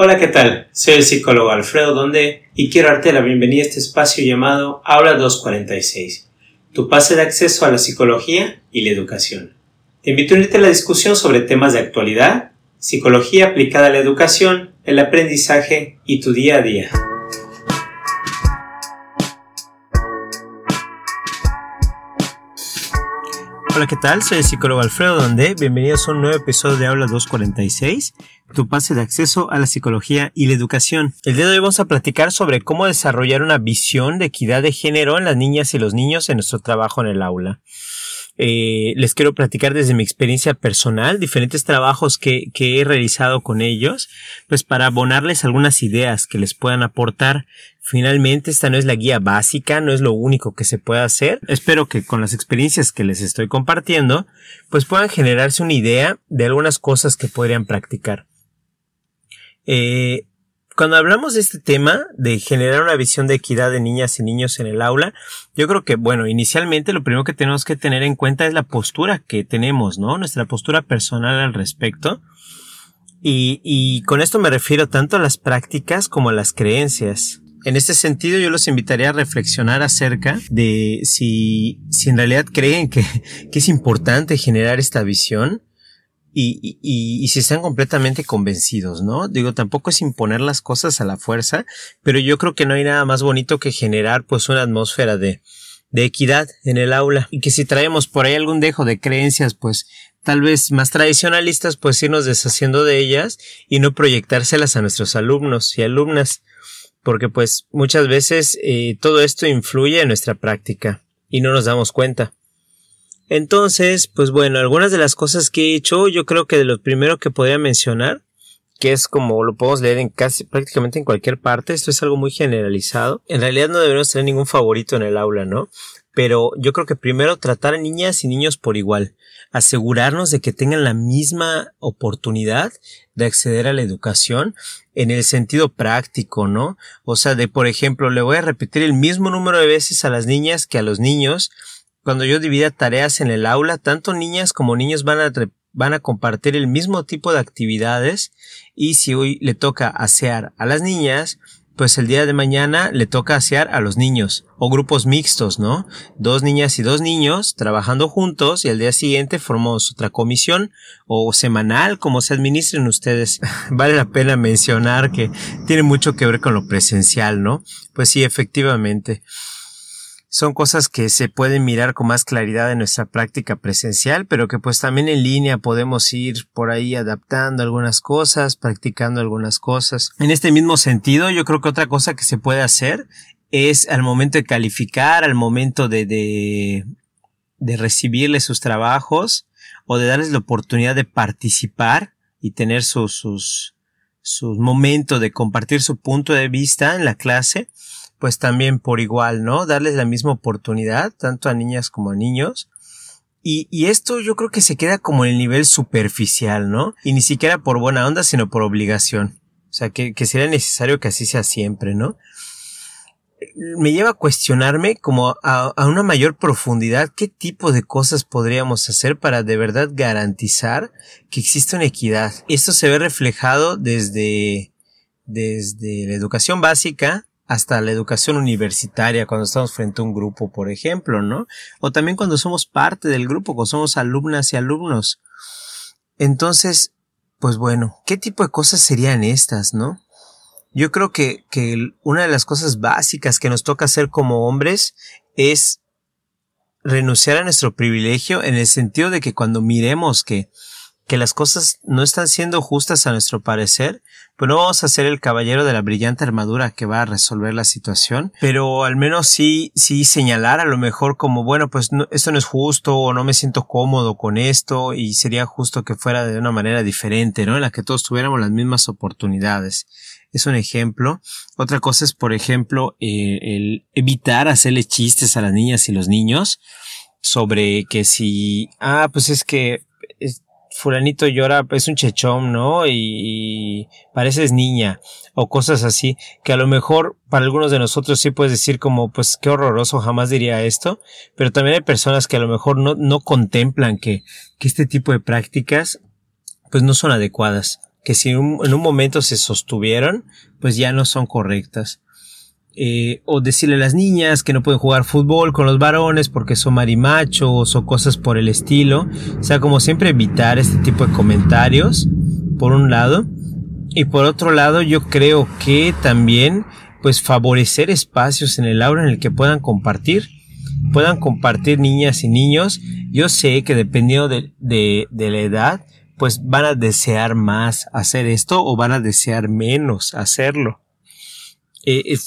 Hola, ¿qué tal? Soy el psicólogo Alfredo Donde y quiero darte la bienvenida a este espacio llamado Aula 246, tu pase de acceso a la psicología y la educación. Te invito a unirte a la discusión sobre temas de actualidad, psicología aplicada a la educación, el aprendizaje y tu día a día. Hola, ¿qué tal? Soy el psicólogo Alfredo Donde. Bienvenidos a un nuevo episodio de Aula 246, tu pase de acceso a la psicología y la educación. El día de hoy vamos a platicar sobre cómo desarrollar una visión de equidad de género en las niñas y los niños en nuestro trabajo en el aula. Eh, les quiero platicar desde mi experiencia personal, diferentes trabajos que, que, he realizado con ellos, pues para abonarles algunas ideas que les puedan aportar. Finalmente, esta no es la guía básica, no es lo único que se puede hacer. Espero que con las experiencias que les estoy compartiendo, pues puedan generarse una idea de algunas cosas que podrían practicar. Eh, cuando hablamos de este tema, de generar una visión de equidad de niñas y niños en el aula, yo creo que, bueno, inicialmente lo primero que tenemos que tener en cuenta es la postura que tenemos, ¿no? Nuestra postura personal al respecto. Y, y con esto me refiero tanto a las prácticas como a las creencias. En este sentido, yo los invitaría a reflexionar acerca de si, si en realidad creen que, que es importante generar esta visión y, y, y, si están completamente convencidos, ¿no? Digo, tampoco es imponer las cosas a la fuerza, pero yo creo que no hay nada más bonito que generar pues una atmósfera de, de equidad en el aula y que si traemos por ahí algún dejo de creencias pues tal vez más tradicionalistas pues irnos deshaciendo de ellas y no proyectárselas a nuestros alumnos y alumnas porque pues muchas veces eh, todo esto influye en nuestra práctica y no nos damos cuenta. Entonces, pues bueno, algunas de las cosas que he hecho, yo creo que de lo primero que podría mencionar, que es como lo podemos leer en casi prácticamente en cualquier parte, esto es algo muy generalizado. En realidad no deberíamos tener ningún favorito en el aula, ¿no? Pero yo creo que primero tratar a niñas y niños por igual, asegurarnos de que tengan la misma oportunidad de acceder a la educación en el sentido práctico, ¿no? O sea, de por ejemplo, le voy a repetir el mismo número de veces a las niñas que a los niños, cuando yo divida tareas en el aula, tanto niñas como niños van a, van a compartir el mismo tipo de actividades y si hoy le toca asear a las niñas, pues el día de mañana le toca asear a los niños o grupos mixtos, ¿no? Dos niñas y dos niños trabajando juntos y al día siguiente formamos otra comisión o semanal, como se administren ustedes. vale la pena mencionar que tiene mucho que ver con lo presencial, ¿no? Pues sí, efectivamente son cosas que se pueden mirar con más claridad en nuestra práctica presencial, pero que pues también en línea podemos ir por ahí adaptando algunas cosas, practicando algunas cosas. En este mismo sentido, yo creo que otra cosa que se puede hacer es al momento de calificar, al momento de, de, de recibirles sus trabajos o de darles la oportunidad de participar y tener sus, sus, sus momentos de compartir su punto de vista en la clase, pues también por igual, ¿no? Darles la misma oportunidad, tanto a niñas como a niños. Y, y, esto yo creo que se queda como en el nivel superficial, ¿no? Y ni siquiera por buena onda, sino por obligación. O sea, que, que sería necesario que así sea siempre, ¿no? Me lleva a cuestionarme como a, a una mayor profundidad qué tipo de cosas podríamos hacer para de verdad garantizar que existe una equidad. Esto se ve reflejado desde, desde la educación básica, hasta la educación universitaria, cuando estamos frente a un grupo, por ejemplo, ¿no? O también cuando somos parte del grupo, cuando somos alumnas y alumnos. Entonces, pues bueno, ¿qué tipo de cosas serían estas, no? Yo creo que, que una de las cosas básicas que nos toca hacer como hombres es renunciar a nuestro privilegio en el sentido de que cuando miremos que que las cosas no están siendo justas a nuestro parecer, pues no vamos a ser el caballero de la brillante armadura que va a resolver la situación, pero al menos sí, sí señalar a lo mejor como, bueno, pues esto no es justo o no me siento cómodo con esto y sería justo que fuera de una manera diferente, ¿no? En la que todos tuviéramos las mismas oportunidades. Es un ejemplo. Otra cosa es, por ejemplo, eh, el evitar hacerle chistes a las niñas y los niños sobre que si, ah, pues es que fulanito llora, es un chechón, ¿no? Y, pareces niña o cosas así, que a lo mejor para algunos de nosotros sí puedes decir como, pues qué horroroso, jamás diría esto, pero también hay personas que a lo mejor no, no contemplan que, que este tipo de prácticas pues no son adecuadas que si en un momento se sostuvieron, pues ya no son correctas. Eh, o decirle a las niñas que no pueden jugar fútbol con los varones porque son marimachos o cosas por el estilo. O sea, como siempre evitar este tipo de comentarios, por un lado. Y por otro lado, yo creo que también, pues favorecer espacios en el aula en el que puedan compartir. Puedan compartir niñas y niños. Yo sé que dependiendo de, de, de la edad, pues van a desear más hacer esto o van a desear menos hacerlo. Eh,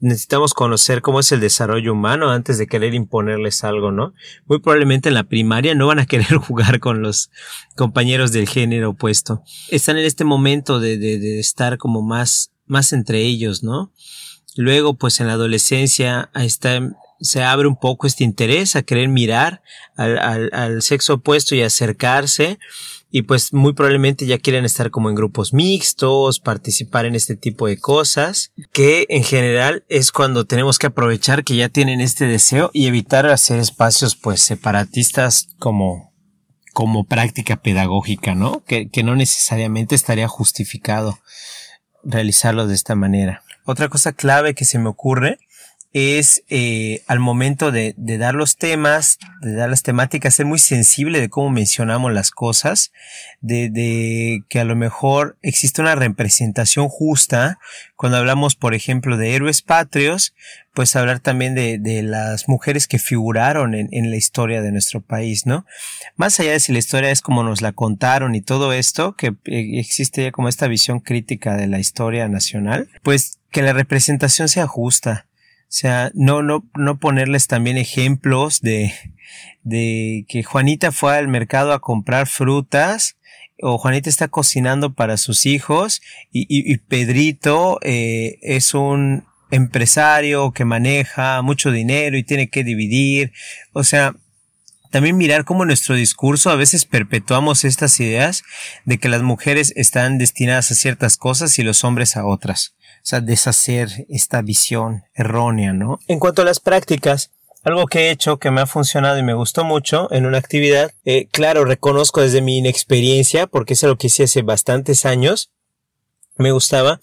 necesitamos conocer cómo es el desarrollo humano antes de querer imponerles algo, ¿no? Muy probablemente en la primaria no van a querer jugar con los compañeros del género opuesto. Están en este momento de, de, estar como más, más entre ellos, ¿no? Luego, pues en la adolescencia, está, se abre un poco este interés a querer mirar al sexo opuesto y acercarse y pues muy probablemente ya quieren estar como en grupos mixtos, participar en este tipo de cosas, que en general es cuando tenemos que aprovechar que ya tienen este deseo y evitar hacer espacios pues separatistas como como práctica pedagógica, ¿no? Que, que no necesariamente estaría justificado realizarlo de esta manera. Otra cosa clave que se me ocurre es eh, al momento de, de, dar los temas, de dar las temáticas, ser muy sensible de cómo mencionamos las cosas, de, de que a lo mejor existe una representación justa. Cuando hablamos, por ejemplo, de héroes patrios, pues hablar también de, de las mujeres que figuraron en, en, la historia de nuestro país, ¿no? Más allá de si la historia es como nos la contaron y todo esto, que eh, existe ya como esta visión crítica de la historia nacional, pues que la representación sea justa o sea, no, no, no ponerles también ejemplos de, de que Juanita fue al mercado a comprar frutas o Juanita está cocinando para sus hijos y, y, Pedrito eh, es un empresario que maneja mucho dinero y tiene que dividir. O sea, también mirar cómo nuestro discurso a veces perpetuamos estas ideas de que las mujeres están destinadas a ciertas cosas y los hombres a otras. O sea, deshacer esta visión errónea, ¿no? En cuanto a las prácticas, algo que he hecho que me ha funcionado y me gustó mucho en una actividad, eh, claro, reconozco desde mi inexperiencia, porque es algo que hice hace bastantes años, me gustaba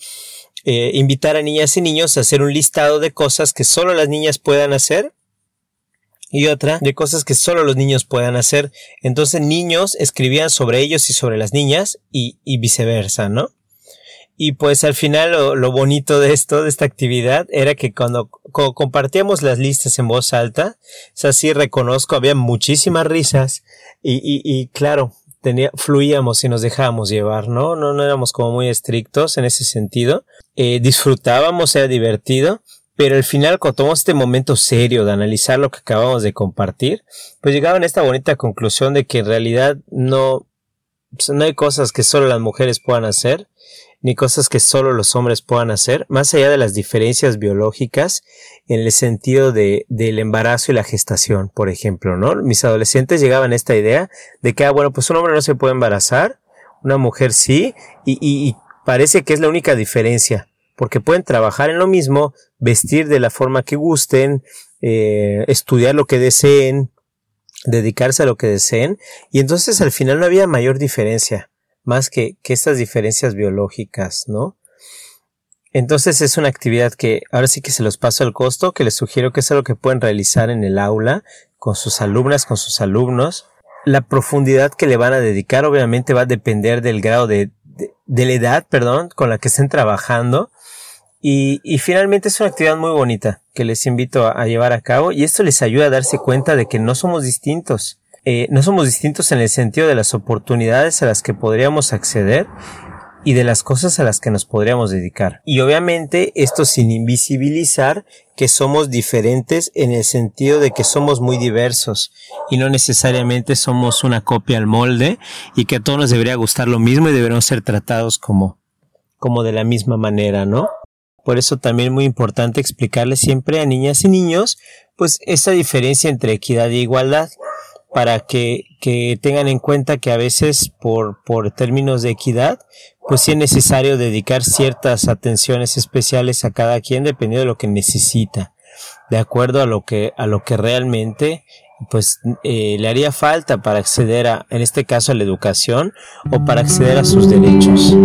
eh, invitar a niñas y niños a hacer un listado de cosas que solo las niñas puedan hacer y otra de cosas que solo los niños puedan hacer. Entonces niños escribían sobre ellos y sobre las niñas y, y viceversa, ¿no? Y pues al final lo, bonito de esto, de esta actividad, era que cuando, compartíamos las listas en voz alta, o sea, sí reconozco, había muchísimas risas y, y, y claro, tenía, fluíamos y nos dejábamos llevar, ¿no? ¿no? No éramos como muy estrictos en ese sentido. Eh, disfrutábamos, era divertido, pero al final cuando tomamos este momento serio de analizar lo que acabamos de compartir, pues llegaban a esta bonita conclusión de que en realidad no, pues, no hay cosas que solo las mujeres puedan hacer ni cosas que solo los hombres puedan hacer, más allá de las diferencias biológicas en el sentido de, del embarazo y la gestación, por ejemplo, ¿no? Mis adolescentes llegaban a esta idea de que, ah, bueno, pues un hombre no se puede embarazar, una mujer sí, y, y, parece que es la única diferencia, porque pueden trabajar en lo mismo, vestir de la forma que gusten, eh, estudiar lo que deseen, dedicarse a lo que deseen, y entonces al final no había mayor diferencia más que, que estas diferencias biológicas, ¿no? Entonces es una actividad que ahora sí que se los paso al costo, que les sugiero que es algo que pueden realizar en el aula con sus alumnas, con sus alumnos. La profundidad que le van a dedicar obviamente va a depender del grado de, de, la edad, perdón, con la que estén trabajando. Y, y, finalmente es una actividad muy bonita que les invito a, llevar a cabo y esto les ayuda a darse cuenta de que no somos distintos. Eh, no somos distintos en el sentido de las oportunidades a las que podríamos acceder y de las cosas a las que nos podríamos dedicar. Y obviamente esto sin invisibilizar que somos diferentes en el sentido de que somos muy diversos y no necesariamente somos una copia al molde y que a todos nos debería gustar lo mismo y deberíamos ser tratados como, como de la misma manera, ¿no? Por eso también es muy importante explicarle siempre a niñas y niños pues esa diferencia entre equidad e igualdad para que, que tengan en cuenta que a veces por, por términos de equidad, pues sí es necesario dedicar ciertas atenciones especiales a cada quien dependiendo de lo que necesita, de acuerdo a lo que, a lo que realmente pues eh, le haría falta para acceder a, en este caso, a la educación o para acceder a sus derechos.